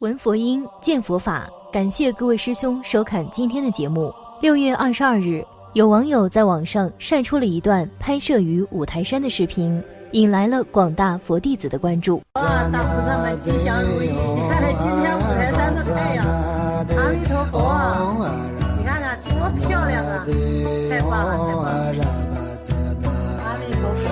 闻佛音，见佛法。感谢各位师兄收看今天的节目。六月二十二日，有网友在网上晒出了一段拍摄于五台山的视频，引来了广大佛弟子的关注。啊，大菩萨们吉祥如意！你看看今天五台山的太阳，阿弥陀佛啊！你看看多漂亮啊！太棒了，太棒了！阿弥陀佛。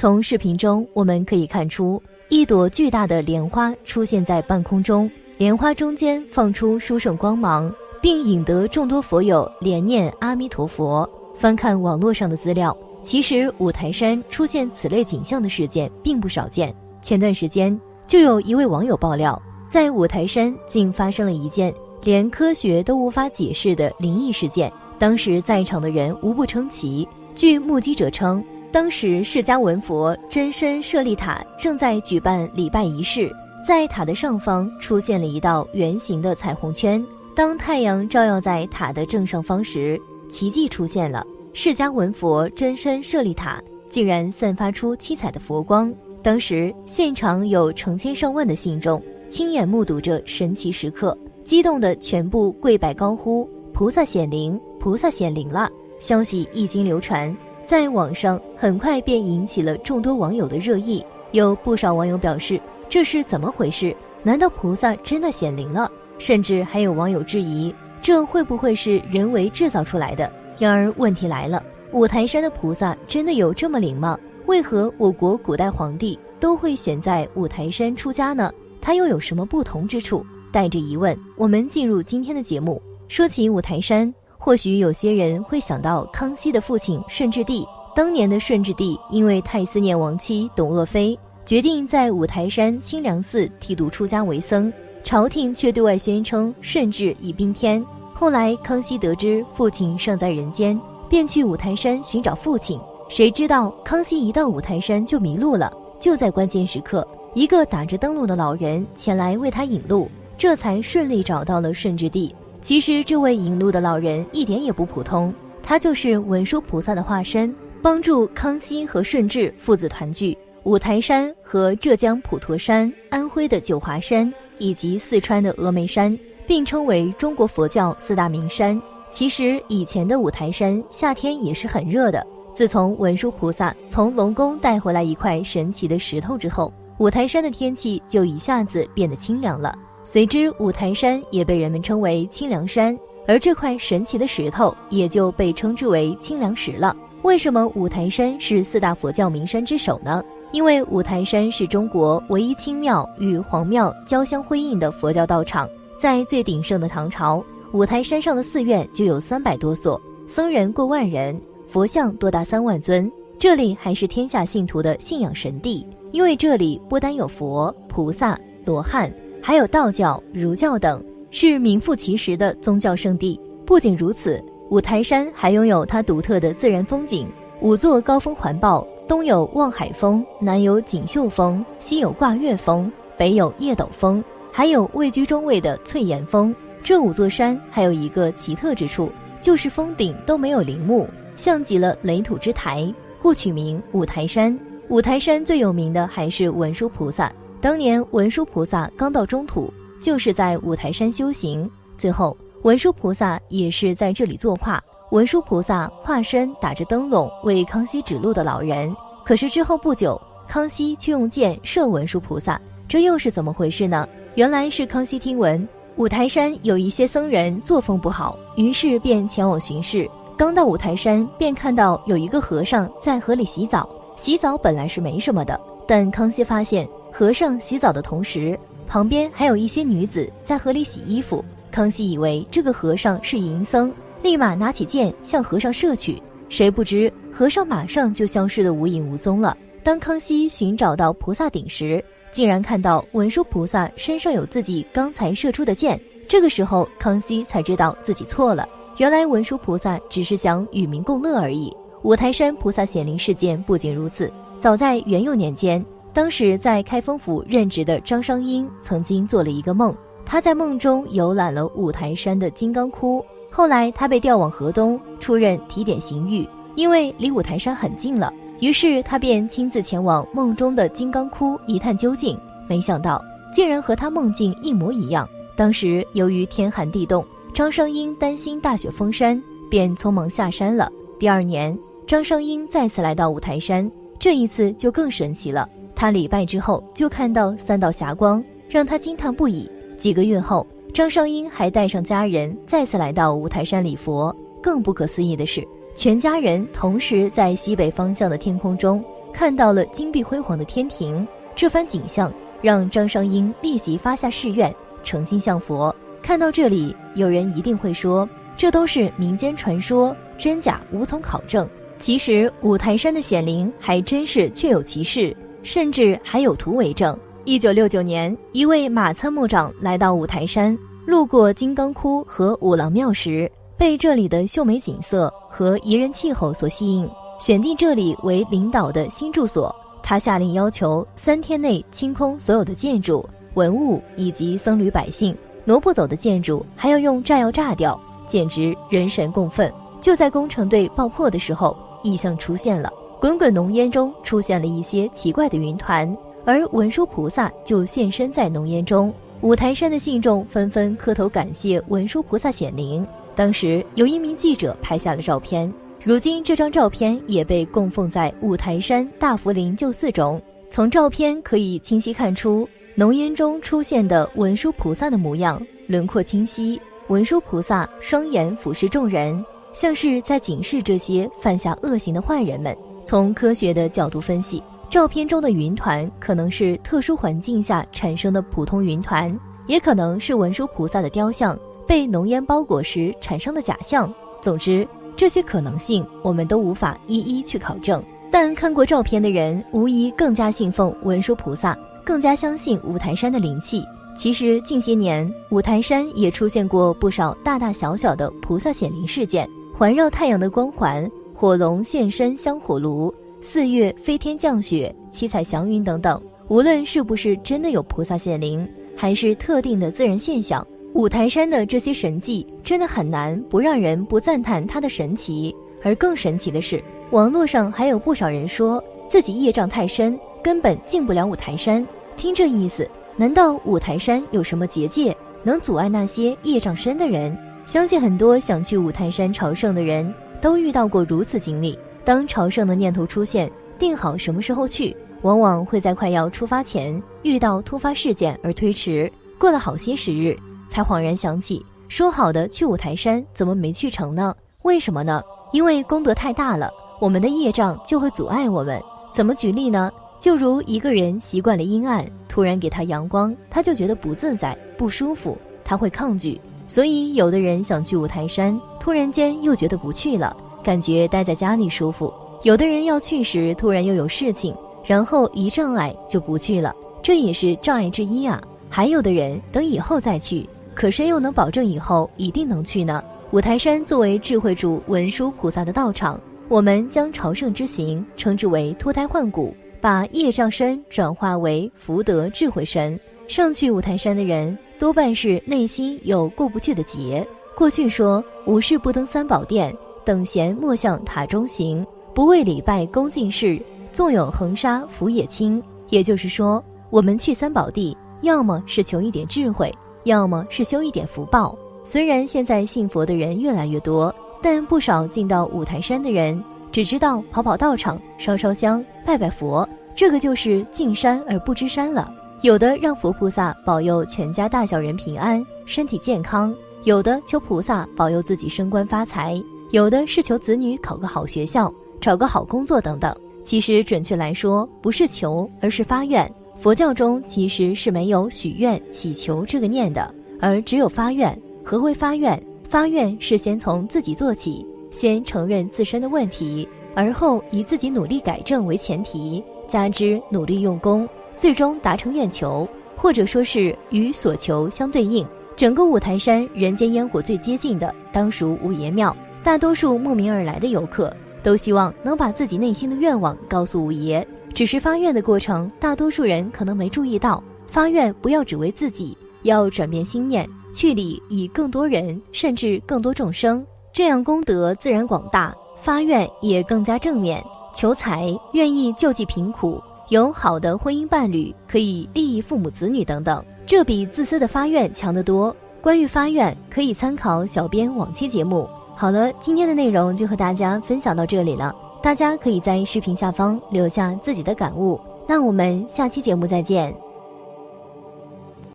从视频中我们可以看出，一朵巨大的莲花出现在半空中，莲花中间放出殊胜光芒，并引得众多佛友连念阿弥陀佛。翻看网络上的资料，其实五台山出现此类景象的事件并不少见。前段时间就有一位网友爆料，在五台山竟发生了一件连科学都无法解释的灵异事件。当时在场的人无不称奇。据目击者称，当时释迦文佛真身舍利塔正在举办礼拜仪式，在塔的上方出现了一道圆形的彩虹圈。当太阳照耀在塔的正上方时，奇迹出现了，释迦文佛真身舍利塔竟然散发出七彩的佛光。当时现场有成千上万的信众亲眼目睹着神奇时刻，激动的全部跪拜高呼：“菩萨显灵，菩萨显灵了！”消息一经流传，在网上很快便引起了众多网友的热议。有不少网友表示：“这是怎么回事？难道菩萨真的显灵了？”甚至还有网友质疑：“这会不会是人为制造出来的？”然而问题来了，五台山的菩萨真的有这么灵吗？为何我国古代皇帝都会选在五台山出家呢？它又有什么不同之处？带着疑问，我们进入今天的节目。说起五台山，或许有些人会想到康熙的父亲顺治帝。当年的顺治帝因为太思念亡妻董鄂妃，决定在五台山清凉寺剃度出家为僧。朝廷却对外宣称顺治已宾天。后来康熙得知父亲尚在人间，便去五台山寻找父亲。谁知道康熙一到五台山就迷路了。就在关键时刻，一个打着灯笼的老人前来为他引路，这才顺利找到了顺治帝。其实这位引路的老人一点也不普通，他就是文殊菩萨的化身，帮助康熙和顺治父子团聚。五台山和浙江普陀山、安徽的九华山以及四川的峨眉山并称为中国佛教四大名山。其实以前的五台山夏天也是很热的。自从文殊菩萨从龙宫带回来一块神奇的石头之后，五台山的天气就一下子变得清凉了。随之，五台山也被人们称为清凉山，而这块神奇的石头也就被称之为清凉石了。为什么五台山是四大佛教名山之首呢？因为五台山是中国唯一清庙与皇庙交相辉映的佛教道场。在最鼎盛的唐朝，五台山上的寺院就有三百多所，僧人过万人，佛像多达三万尊。这里还是天下信徒的信仰神地，因为这里不单有佛、菩萨、罗汉。还有道教、儒教等，是名副其实的宗教圣地。不仅如此，五台山还拥有它独特的自然风景。五座高峰环抱，东有望海峰，南有锦绣峰，西有挂月峰，北有叶斗峰，还有位居中位的翠岩峰。这五座山还有一个奇特之处，就是峰顶都没有陵墓，像极了垒土之台，故取名五台山。五台山最有名的还是文殊菩萨。当年文殊菩萨刚到中土，就是在五台山修行。最后，文殊菩萨也是在这里作画。文殊菩萨化身打着灯笼为康熙指路的老人，可是之后不久，康熙却用箭射文殊菩萨，这又是怎么回事呢？原来是康熙听闻五台山有一些僧人作风不好，于是便前往巡视。刚到五台山，便看到有一个和尚在河里洗澡。洗澡本来是没什么的，但康熙发现和尚洗澡的同时，旁边还有一些女子在河里洗衣服。康熙以为这个和尚是淫僧，立马拿起剑向和尚射去。谁不知和尚马上就消失得无影无踪了。当康熙寻找到菩萨顶时，竟然看到文殊菩萨身上有自己刚才射出的箭。这个时候，康熙才知道自己错了。原来文殊菩萨只是想与民共乐而已。五台山菩萨显灵事件不仅如此，早在元佑年间，当时在开封府任职的张商英曾经做了一个梦，他在梦中游览了五台山的金刚窟。后来他被调往河东出任提点刑狱，因为离五台山很近了，于是他便亲自前往梦中的金刚窟一探究竟。没想到竟然和他梦境一模一样。当时由于天寒地冻，张商英担心大雪封山，便匆忙下山了。第二年，张商英再次来到五台山，这一次就更神奇了。他礼拜之后就看到三道霞光，让他惊叹不已。几个月后。张尚英还带上家人再次来到五台山礼佛。更不可思议的是，全家人同时在西北方向的天空中看到了金碧辉煌的天庭。这番景象让张尚英立即发下誓愿，诚心向佛。看到这里，有人一定会说，这都是民间传说，真假无从考证。其实五台山的显灵还真是确有其事，甚至还有图为证。一九六九年，一位马参谋长来到五台山，路过金刚窟和五郎庙时，被这里的秀美景色和宜人气候所吸引，选定这里为领导的新住所。他下令要求三天内清空所有的建筑、文物以及僧侣百姓，挪不走的建筑还要用炸药炸掉，简直人神共愤。就在工程队爆破的时候，异象出现了，滚滚浓烟中出现了一些奇怪的云团。而文殊菩萨就现身在浓烟中，五台山的信众纷纷磕头感谢文殊菩萨显灵。当时有一名记者拍下了照片，如今这张照片也被供奉在五台山大福林旧寺中。从照片可以清晰看出，浓烟中出现的文殊菩萨的模样，轮廓清晰。文殊菩萨双眼俯视众人，像是在警示这些犯下恶行的坏人们。从科学的角度分析。照片中的云团可能是特殊环境下产生的普通云团，也可能是文殊菩萨的雕像被浓烟包裹时产生的假象。总之，这些可能性我们都无法一一去考证。但看过照片的人，无疑更加信奉文殊菩萨，更加相信五台山的灵气。其实近些年，五台山也出现过不少大大小小的菩萨显灵事件，环绕太阳的光环，火龙现身香火炉。四月飞天降雪、七彩祥云等等，无论是不是真的有菩萨显灵，还是特定的自然现象，五台山的这些神迹真的很难不让人不赞叹它的神奇。而更神奇的是，网络上还有不少人说自己业障太深，根本进不了五台山。听这意思，难道五台山有什么结界能阻碍那些业障深的人？相信很多想去五台山朝圣的人都遇到过如此经历。当朝圣的念头出现，定好什么时候去，往往会在快要出发前遇到突发事件而推迟。过了好些时日，才恍然想起，说好的去五台山怎么没去成呢？为什么呢？因为功德太大了，我们的业障就会阻碍我们。怎么举例呢？就如一个人习惯了阴暗，突然给他阳光，他就觉得不自在、不舒服，他会抗拒。所以，有的人想去五台山，突然间又觉得不去了。感觉待在家里舒服。有的人要去时，突然又有事情，然后一障碍就不去了，这也是障碍之一啊。还有的人等以后再去，可谁又能保证以后一定能去呢？五台山作为智慧主文殊菩萨的道场，我们将朝圣之行称之为脱胎换骨，把业障身转化为福德智慧身。上去五台山的人，多半是内心有过不去的结。过去说无事不登三宝殿。等闲莫向塔中行，不为礼拜恭敬事。纵有恒沙福也轻。也就是说，我们去三宝地，要么是求一点智慧，要么是修一点福报。虽然现在信佛的人越来越多，但不少进到五台山的人，只知道跑跑道场、烧烧香、拜拜佛，这个就是进山而不知山了。有的让佛菩萨保佑全家大小人平安、身体健康，有的求菩萨保佑自己升官发财。有的是求子女考个好学校、找个好工作等等。其实准确来说，不是求，而是发愿。佛教中其实是没有许愿、祈求这个念的，而只有发愿。何为发愿？发愿是先从自己做起，先承认自身的问题，而后以自己努力改正为前提，加之努力用功，最终达成愿求，或者说是与所求相对应。整个五台山人间烟火最接近的，当属五爷庙。大多数慕名而来的游客，都希望能把自己内心的愿望告诉五爷。只是发愿的过程，大多数人可能没注意到，发愿不要只为自己，要转变心念，去理以更多人，甚至更多众生，这样功德自然广大，发愿也更加正面。求财，愿意救济贫苦，有好的婚姻伴侣，可以利益父母子女等等，这比自私的发愿强得多。关于发愿，可以参考小编往期节目。好了，今天的内容就和大家分享到这里了。大家可以在视频下方留下自己的感悟。那我们下期节目再见。